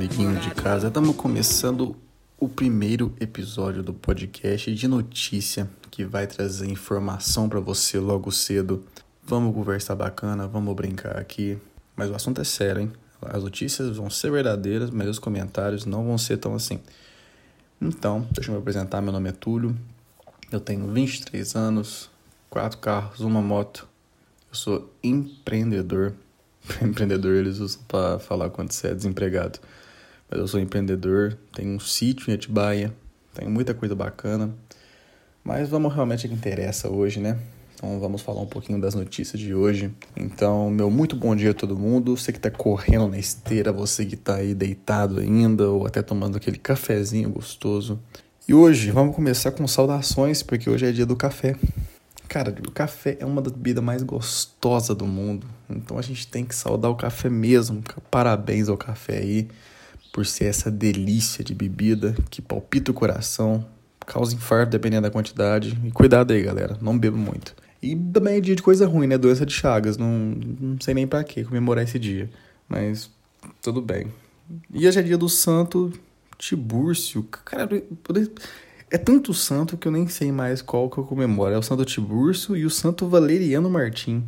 amiguinho de casa. Estamos começando o primeiro episódio do podcast de notícia que vai trazer informação para você logo cedo. Vamos conversar bacana, vamos brincar aqui, mas o assunto é sério, hein? As notícias vão ser verdadeiras, mas os comentários não vão ser tão assim. Então, deixa eu me apresentar. Meu nome é Túlio, eu tenho 23 anos, quatro carros, uma moto. Eu sou empreendedor. empreendedor eles usam para falar quando você é desempregado. Mas eu sou empreendedor, tenho um sítio em Atibaia, tenho muita coisa bacana. Mas vamos realmente ao que interessa hoje, né? Então vamos falar um pouquinho das notícias de hoje. Então, meu muito bom dia a todo mundo. Você que tá correndo na esteira, você que tá aí deitado ainda, ou até tomando aquele cafezinho gostoso. E hoje vamos começar com saudações, porque hoje é dia do café. Cara, o café é uma das bebidas mais gostosas do mundo. Então a gente tem que saudar o café mesmo. Parabéns ao café aí por ser essa delícia de bebida que palpita o coração, causa infarto dependendo da quantidade. E cuidado aí, galera, não beba muito. E também é dia de coisa ruim, né? Doença de Chagas. Não, não sei nem para que comemorar esse dia. Mas tudo bem. E hoje é dia do santo Tibúrcio. Cara, é tanto santo que eu nem sei mais qual que eu comemoro. É o Santo Tiburcio e o Santo Valeriano Martim.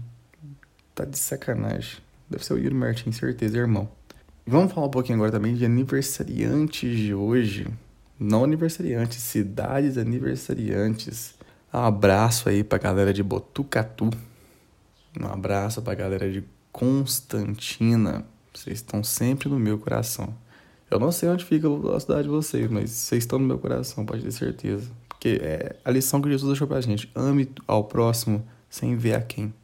Tá de sacanagem. Deve ser o Yuri Martim, certeza, irmão. Vamos falar um pouquinho agora também de aniversariantes de hoje. Não aniversariantes, cidades aniversariantes. Um abraço aí pra galera de Botucatu. Um abraço pra galera de Constantina. Vocês estão sempre no meu coração. Eu não sei onde fica a cidade de vocês, mas vocês estão no meu coração, pode ter certeza. Porque é a lição que Jesus deixou pra gente. Ame ao próximo sem ver a quem.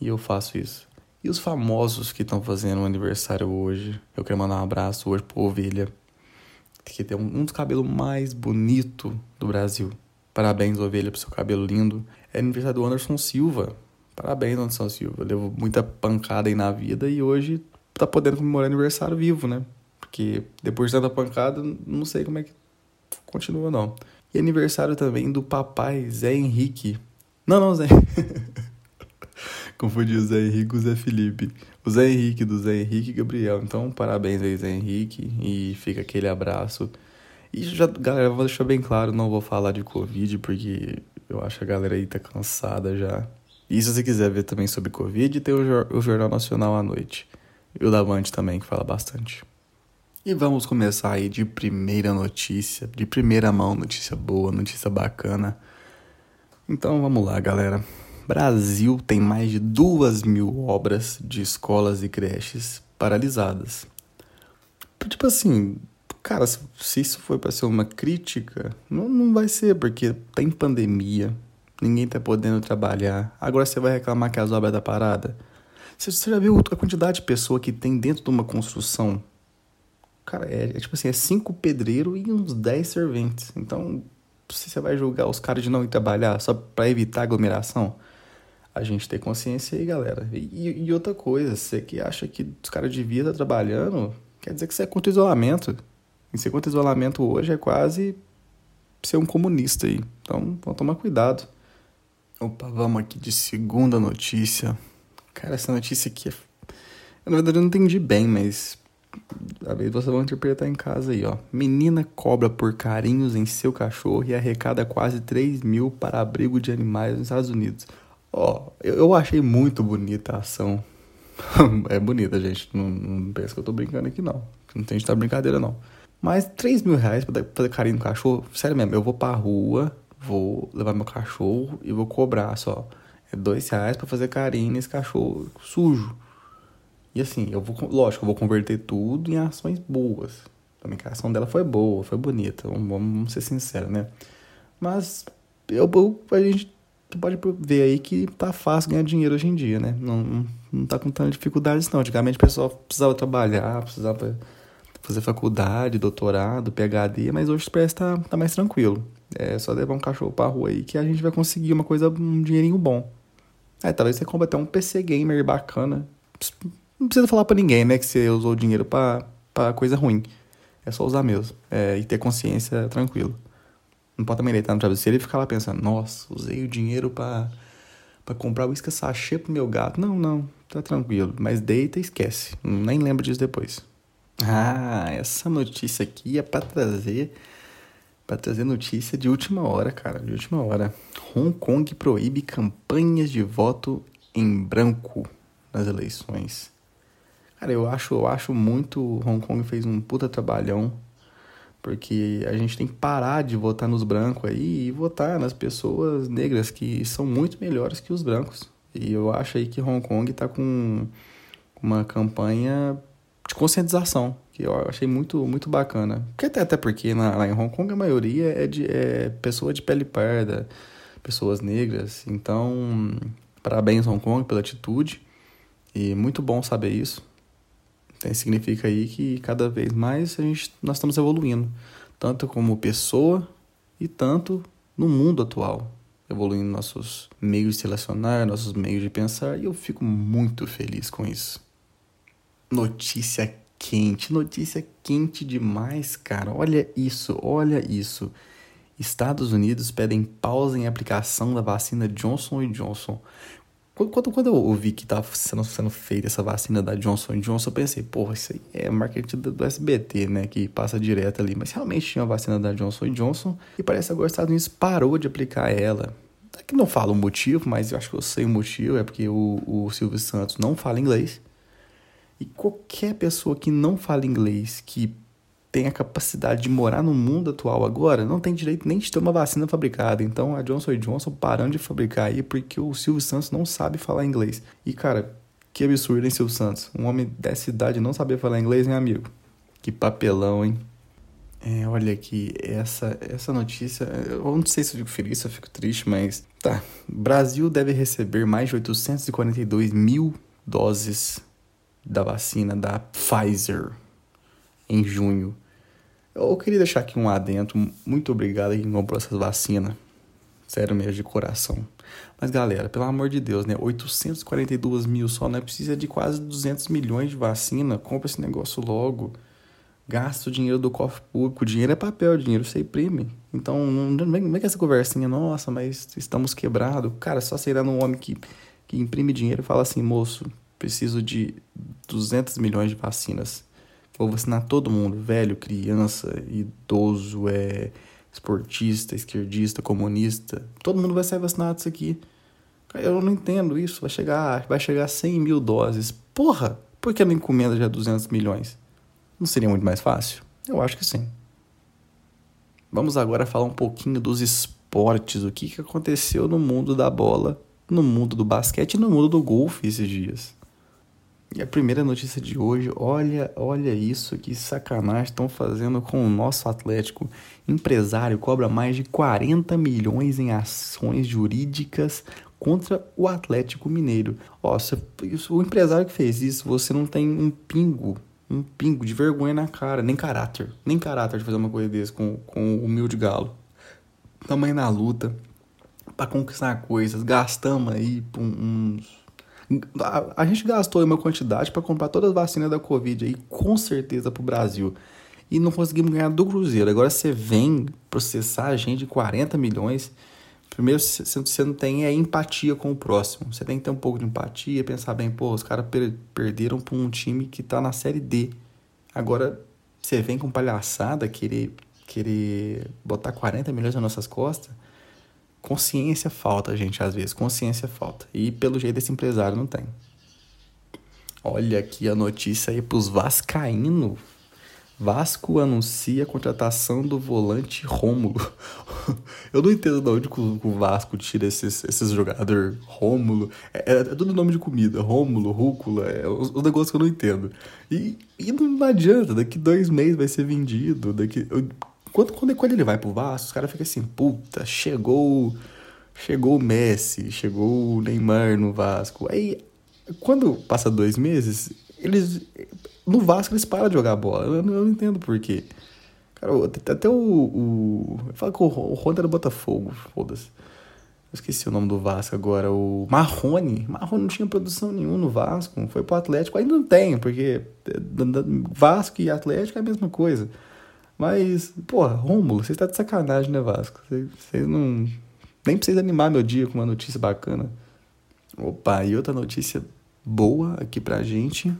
E eu faço isso. E os famosos que estão fazendo aniversário hoje? Eu quero mandar um abraço hoje pro Ovelha, que tem um, dos cabelos mais bonitos do Brasil. Parabéns, Ovelha, pro seu cabelo lindo. É aniversário do Anderson Silva. Parabéns, Anderson Silva. Levou muita pancada aí na vida e hoje tá podendo comemorar aniversário vivo, né? porque depois de tanta pancada, não sei como é que continua não. E aniversário também do papai Zé Henrique. Não, não, Zé. Confundi o Zé Henrique com o Zé Felipe. O Zé Henrique do Zé Henrique Gabriel. Então, parabéns aí, Zé Henrique. E fica aquele abraço. E já, galera, vou deixar bem claro, não vou falar de Covid, porque eu acho que a galera aí tá cansada já. E se você quiser ver também sobre Covid, tem o, o Jornal Nacional à noite. E o Davante também, que fala bastante. E vamos começar aí de primeira notícia, de primeira mão, notícia boa, notícia bacana. Então vamos lá, galera. Brasil tem mais de duas mil obras de escolas e creches paralisadas. Tipo assim, cara, se isso for para ser uma crítica, não, não vai ser, porque tem pandemia, ninguém tá podendo trabalhar. Agora você vai reclamar que as obras da parada. Você, você já viu a quantidade de pessoa que tem dentro de uma construção Cara, é, é, tipo assim, é cinco pedreiros e uns dez serventes. Então, se você vai julgar os caras de não ir trabalhar só para evitar aglomeração, a gente tem consciência aí, galera. E, e outra coisa, você que acha que os caras deviam estar trabalhando, quer dizer que você é contra o isolamento. E ser contra o isolamento hoje é quase ser um comunista aí. Então, vamos tomar cuidado. Opa, vamos aqui de segunda notícia. Cara, essa notícia aqui é... Na verdade, eu não entendi bem, mas a vez vocês vão interpretar em casa aí, ó. Menina cobra por carinhos em seu cachorro e arrecada quase 3 mil para abrigo de animais nos Estados Unidos. Ó, eu, eu achei muito bonita a ação. é bonita, gente. Não, não pensa que eu tô brincando aqui, não. Não tem de estar brincadeira, não. Mas 3 mil reais pra fazer carinho no cachorro, sério mesmo, eu vou pra rua, vou levar meu cachorro e vou cobrar só. É 2 reais pra fazer carinho nesse cachorro sujo. E assim, eu vou, lógico, eu vou converter tudo em ações boas. Também a ação dela foi boa, foi bonita, vamos, vamos ser sinceros, né? Mas eu, eu, a gente pode ver aí que tá fácil ganhar dinheiro hoje em dia, né? Não, não, tá com tanta dificuldades, não. Antigamente o pessoal precisava trabalhar, precisava fazer faculdade, doutorado, PHD, mas hoje parece que tá, tá mais tranquilo. É só levar um cachorro pra rua aí que a gente vai conseguir uma coisa, um dinheirinho bom. É, talvez você compre até um PC gamer bacana não precisa falar para ninguém, né, que você usou o dinheiro para coisa ruim. É só usar mesmo. É, e ter consciência tranquilo. Não pode também deitar no travesseiro e ficar lá pensando, nossa, usei o dinheiro para para comprar uísque sachê pro meu gato. Não, não, tá tranquilo. Mas deita e esquece. Nem lembra disso depois. Ah, essa notícia aqui é para trazer para trazer notícia de última hora, cara, de última hora. Hong Kong proíbe campanhas de voto em branco nas eleições. Cara, eu acho, eu acho muito Hong Kong fez um puta trabalhão, porque a gente tem que parar de votar nos brancos aí e votar nas pessoas negras que são muito melhores que os brancos. E eu acho aí que Hong Kong tá com uma campanha de conscientização, que eu achei muito, muito bacana. Porque até, até porque na, lá em Hong Kong a maioria é de é pessoa de pele parda, pessoas negras. Então, parabéns Hong Kong pela atitude. E muito bom saber isso. Então, significa aí que cada vez mais a gente, nós estamos evoluindo, tanto como pessoa e tanto no mundo atual, evoluindo nossos meios de se relacionar, nossos meios de pensar, e eu fico muito feliz com isso. Notícia quente, notícia quente demais, cara. Olha isso, olha isso. Estados Unidos pedem pausa em aplicação da vacina Johnson Johnson. Quando, quando eu ouvi que estava sendo, sendo feita essa vacina da Johnson Johnson, eu pensei, porra, isso aí é marketing do SBT, né? Que passa direto ali. Mas realmente tinha a vacina da Johnson Johnson e parece agora que os Estados Unidos parou de aplicar ela. Aqui não fala o motivo, mas eu acho que eu sei o motivo. É porque o, o Silvio Santos não fala inglês. E qualquer pessoa que não fala inglês, que tem a capacidade de morar no mundo atual agora, não tem direito nem de ter uma vacina fabricada. Então a Johnson Johnson parando de fabricar aí porque o Silvio Santos não sabe falar inglês. E cara, que absurdo, hein, Silvio Santos? Um homem dessa idade não saber falar inglês, hein, amigo? Que papelão, hein? É, olha aqui, essa, essa notícia, eu não sei se eu fico feliz, se eu fico triste, mas tá. Brasil deve receber mais de 842 mil doses da vacina da Pfizer em junho. Eu queria deixar aqui um adendo. Muito obrigado a quem comprou essas vacinas. Sério mesmo, de coração. Mas galera, pelo amor de Deus, né? 842 mil só, né? Precisa de quase 200 milhões de vacina. Compra esse negócio logo. Gasta o dinheiro do cofre público. O dinheiro é papel, dinheiro você imprime. Então, não vem, vem com essa conversinha, nossa, mas estamos quebrados. Cara, só ir num homem que, que imprime dinheiro e fala assim, moço, preciso de 200 milhões de vacinas. Vou vacinar todo mundo, velho, criança, idoso, é esportista, esquerdista, comunista. Todo mundo vai sair vacinado disso aqui. Eu não entendo isso. Vai chegar, vai chegar a 100 mil doses. Porra, por que não encomenda já 200 milhões? Não seria muito mais fácil? Eu acho que sim. Vamos agora falar um pouquinho dos esportes, o que, que aconteceu no mundo da bola, no mundo do basquete e no mundo do golfe esses dias. E a primeira notícia de hoje, olha, olha isso, que sacanagem estão fazendo com o nosso Atlético. Empresário cobra mais de 40 milhões em ações jurídicas contra o Atlético Mineiro. Ó, se, o empresário que fez isso, você não tem um pingo, um pingo de vergonha na cara, nem caráter, nem caráter de fazer uma coisa desse com, com o humilde galo. Tamanho na luta, para conquistar coisas, gastamos aí uns a, a gente gastou uma quantidade para comprar todas as vacinas da Covid aí, com certeza, pro Brasil. E não conseguimos ganhar do Cruzeiro. Agora você vem processar a gente de 40 milhões. Primeiro, você não tem é, empatia com o próximo. Você tem que ter um pouco de empatia, pensar bem, pô, os caras per perderam para um time que tá na série D. Agora, você vem com palhaçada, querer, querer botar 40 milhões nas nossas costas. Consciência falta, gente, às vezes. Consciência falta. E pelo jeito esse empresário não tem. Olha aqui a notícia aí pros Vascaíno. Vasco anuncia a contratação do volante Rômulo. Eu não entendo de onde o Vasco tira esses, esses jogadores. Rômulo. É, é, tudo nome de comida. Rômulo, rúcula. É os, os negócios que eu não entendo. E, e não adianta. Daqui dois meses vai ser vendido. Daqui, eu, quando, quando, quando ele vai pro Vasco, os caras ficam assim, puta, chegou, chegou o Messi, chegou o Neymar no Vasco. Aí, quando passa dois meses, eles. No Vasco eles param de jogar bola. Eu, eu não entendo por quê. Cara, até o. o fala que o, o Honda era Botafogo, foda-se. Eu esqueci o nome do Vasco agora. O Marrone. Marrone não tinha produção nenhuma no Vasco. Foi pro Atlético. Ainda não tem, porque Vasco e Atlético é a mesma coisa. Mas, porra, Rômulo, você está de sacanagem, né, Vasco? Vocês não. Nem precisa animar meu dia com uma notícia bacana. Opa, e outra notícia boa aqui pra gente.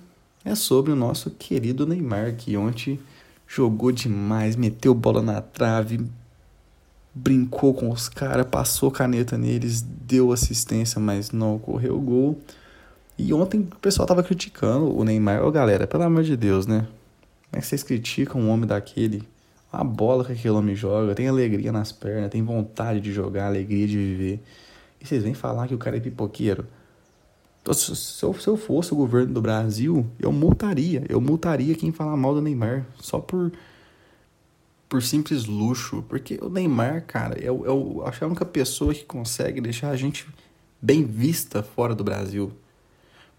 é sobre o nosso querido Neymar, que ontem jogou demais, meteu bola na trave, brincou com os caras, passou caneta neles, deu assistência, mas não ocorreu o gol. E ontem o pessoal tava criticando o Neymar. Ô galera, pelo amor de Deus, né? Como é que vocês criticam um homem daquele? A bola que aquele homem joga, tem alegria nas pernas, tem vontade de jogar, alegria de viver. E vocês vêm falar que o cara é pipoqueiro. Se eu, se eu fosse o governo do Brasil, eu multaria. Eu multaria quem falar mal do Neymar. Só por por simples luxo. Porque o Neymar, cara, eu, eu acho que é a única pessoa que consegue deixar a gente bem vista fora do Brasil.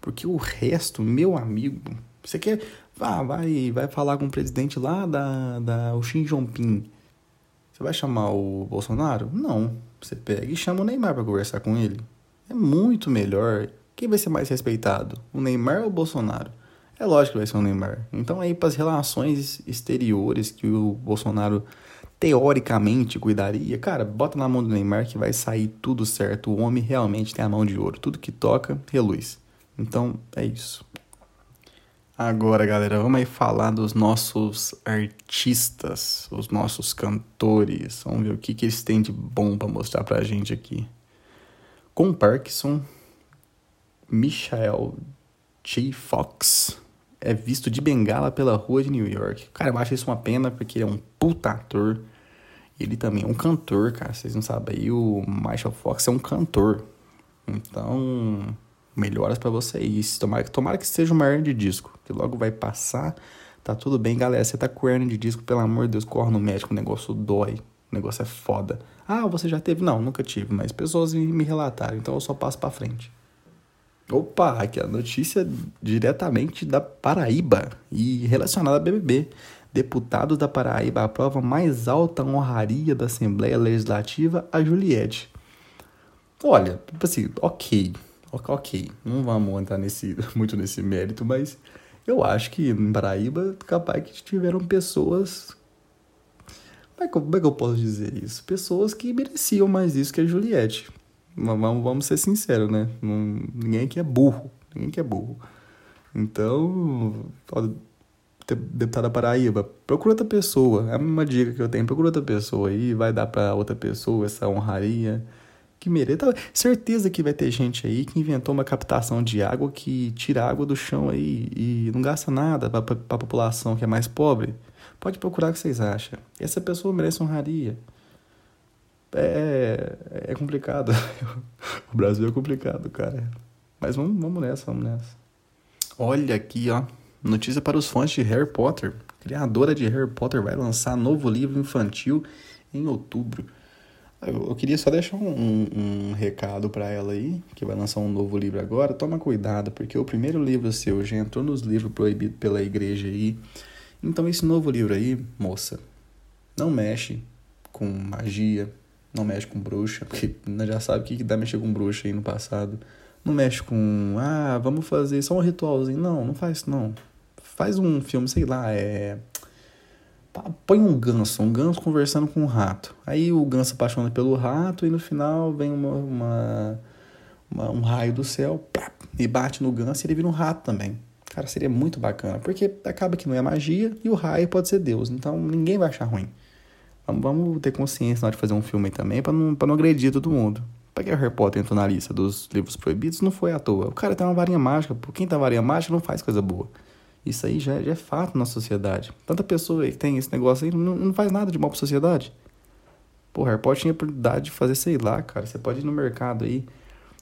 Porque o resto, meu amigo, você quer. Ah, vai, vai falar com o presidente lá da, da o Xi Jinping. Você vai chamar o Bolsonaro? Não. Você pega e chama o Neymar para conversar com ele. É muito melhor. Quem vai ser mais respeitado? O Neymar ou o Bolsonaro? É lógico que vai ser o Neymar. Então aí para as relações exteriores que o Bolsonaro teoricamente cuidaria, cara, bota na mão do Neymar que vai sair tudo certo. O homem realmente tem a mão de ouro. Tudo que toca, reluz. Então é isso. Agora, galera, vamos aí falar dos nossos artistas, os nossos cantores. Vamos ver o que, que eles têm de bom para mostrar pra gente aqui. Com Parkinson, Michael J. Fox é visto de bengala pela rua de New York. Cara, eu acho isso uma pena porque ele é um puta ator. Ele também é um cantor, cara. Vocês não sabem aí, o Michael Fox é um cantor. Então, melhoras para vocês. Tomara, tomara que seja uma hernia de disco, que logo vai passar. Tá tudo bem, galera. Você tá com hernia de disco, pelo amor de Deus, corre no médico, o negócio dói. O negócio é foda. Ah, você já teve? Não, nunca tive, mas pessoas me relataram, então eu só passo para frente. Opa, aqui a notícia diretamente da Paraíba e relacionada a BBB. Deputados da Paraíba aprovam mais alta honraria da Assembleia Legislativa a Juliette. Olha, tipo assim, ok, ok, não vamos entrar nesse, muito nesse mérito, mas eu acho que em Paraíba, capaz que tiveram pessoas. Como é, que, como é que eu posso dizer isso? Pessoas que mereciam mais isso que a Juliette. Vamos, vamos ser sinceros, né? Não, ninguém aqui é burro. Ninguém aqui é burro. Então, deputada Paraíba, procura outra pessoa. É uma dica que eu tenho. Procura outra pessoa aí, vai dar para outra pessoa essa honraria que merece. Tá, certeza que vai ter gente aí que inventou uma captação de água que tira água do chão aí e não gasta nada para a população que é mais pobre. Pode procurar o que vocês acham. Essa pessoa merece honraria. É, é complicado. o Brasil é complicado, cara. Mas vamos, vamos nessa, vamos nessa. Olha aqui, ó. Notícia para os fãs de Harry Potter. Criadora de Harry Potter vai lançar novo livro infantil em outubro. Eu queria só deixar um, um, um recado para ela aí, que vai lançar um novo livro agora. Toma cuidado, porque o primeiro livro seu já entrou nos livros proibidos pela igreja aí. Então, esse novo livro aí, moça, não mexe com magia, não mexe com bruxa, porque já sabe o que, dá mexer com bruxa aí no passado. Não mexe com, ah, vamos fazer só um ritualzinho. Não, não faz não. Faz um filme, sei lá, é. Põe um ganso, um ganso conversando com um rato. Aí o ganso apaixona pelo rato e no final vem uma, uma, uma um raio do céu pá, e bate no ganso e ele vira um rato também. Cara, seria muito bacana, porque acaba que não é magia e o raio pode ser Deus, então ninguém vai achar ruim. Vamos, vamos ter consciência na hora de fazer um filme também, para não, pra não agredir todo mundo. Pra que o Harry Potter entrou na lista dos livros proibidos não foi à toa. O cara tem uma varinha mágica, por quem tem varinha mágica não faz coisa boa. Isso aí já, já é fato na sociedade. Tanta pessoa que tem esse negócio aí não, não faz nada de mal pra sociedade. Pô, Harry Potter tinha a oportunidade de fazer, sei lá, cara. Você pode ir no mercado aí,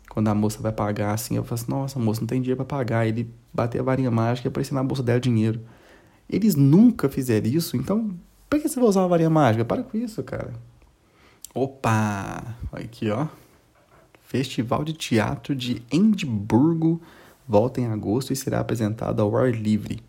quando a moça vai pagar assim, eu falo assim, nossa, moça, não tem dinheiro para pagar. Ele bater a varinha mágica e aparecer na bolsa dela dinheiro. Eles nunca fizeram isso, então por que você vai usar uma varinha mágica? Para com isso, cara. Opa! Aqui, ó. Festival de Teatro de Edimburgo volta em agosto e será apresentado ao ar livre.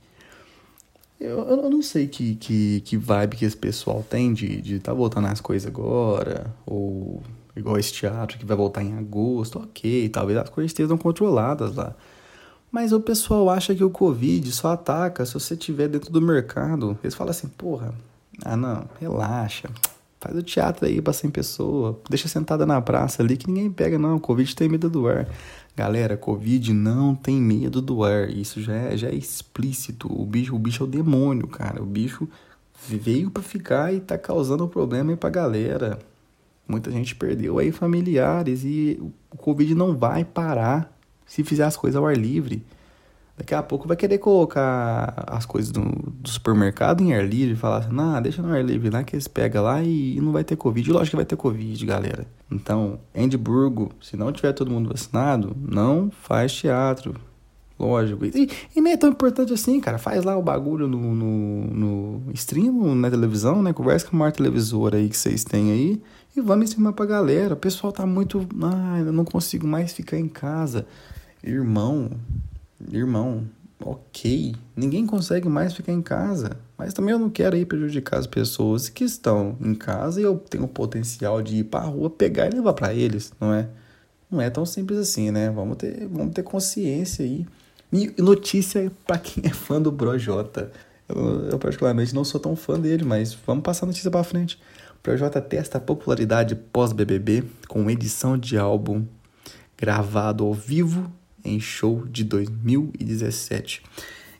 Eu, eu não sei que, que, que vibe que esse pessoal tem de estar de tá voltando as coisas agora, ou igual esse teatro que vai voltar em agosto, ok, talvez as coisas estejam controladas lá. Mas o pessoal acha que o Covid só ataca se você estiver dentro do mercado. Eles falam assim, porra, ah, não, relaxa. Faz o teatro aí pra 100 pessoas. Deixa sentada na praça ali que ninguém pega, não. Covid tem medo do ar. Galera, Covid não tem medo do ar. Isso já é, já é explícito. O bicho, o bicho é o demônio, cara. O bicho veio para ficar e tá causando problema aí pra galera. Muita gente perdeu aí familiares e o Covid não vai parar se fizer as coisas ao ar livre. Daqui a pouco vai querer colocar as coisas do, do supermercado em ar livre e falar assim, ah, deixa no ar livre lá que eles pegam lá e, e não vai ter Covid. Lógico que vai ter Covid, galera. Então, Edimburgo, se não tiver todo mundo vacinado, não faz teatro. Lógico. E, e nem é tão importante assim, cara. Faz lá o bagulho no, no, no stream, na televisão, né? Conversa com a maior televisora aí que vocês têm aí. E vamos streamar pra galera. O pessoal tá muito. Ah, eu não consigo mais ficar em casa. Irmão, irmão, ok, ninguém consegue mais ficar em casa, mas também eu não quero ir prejudicar as pessoas que estão em casa e eu tenho o potencial de ir para a rua, pegar e levar para eles, não é? Não é tão simples assim, né? Vamos ter, vamos ter consciência aí. E notícia para quem é fã do Projota. Eu, eu, particularmente não sou tão fã dele, mas vamos passar a notícia para frente. O Projota testa a popularidade pós-BBB com edição de álbum gravado ao vivo em show de 2017.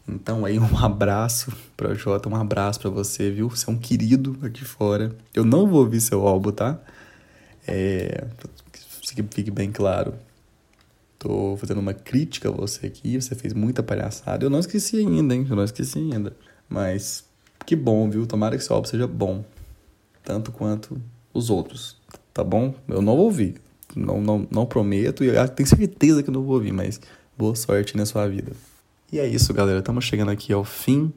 Então aí um abraço para Jota, um abraço para você, viu? Você é um querido aqui fora. Eu não vou ouvir seu álbum, tá? É, que fique bem claro. Tô fazendo uma crítica a você aqui, você fez muita palhaçada. Eu não esqueci ainda, hein? Eu não esqueci ainda. Mas que bom, viu? Tomara que seu álbum seja bom. Tanto quanto os outros, tá bom? Eu não vou ouvir. Não, não, não prometo e eu tenho certeza que não vou ouvir, mas boa sorte na sua vida. E é isso, galera. Estamos chegando aqui ao fim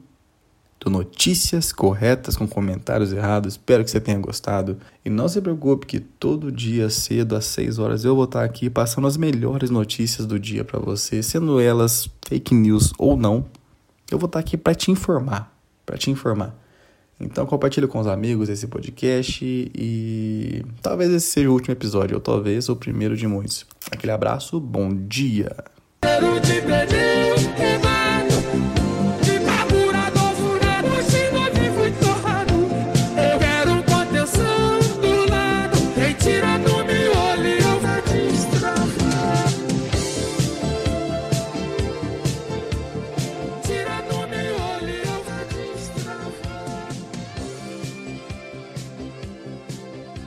do Notícias Corretas com comentários errados. Espero que você tenha gostado. E não se preocupe que todo dia cedo, às 6 horas, eu vou estar aqui passando as melhores notícias do dia para você, sendo elas fake news ou não. Eu vou estar aqui para te informar, para te informar. Então compartilhe com os amigos esse podcast e talvez esse seja o último episódio, ou talvez o primeiro de muitos. Aquele abraço, bom dia!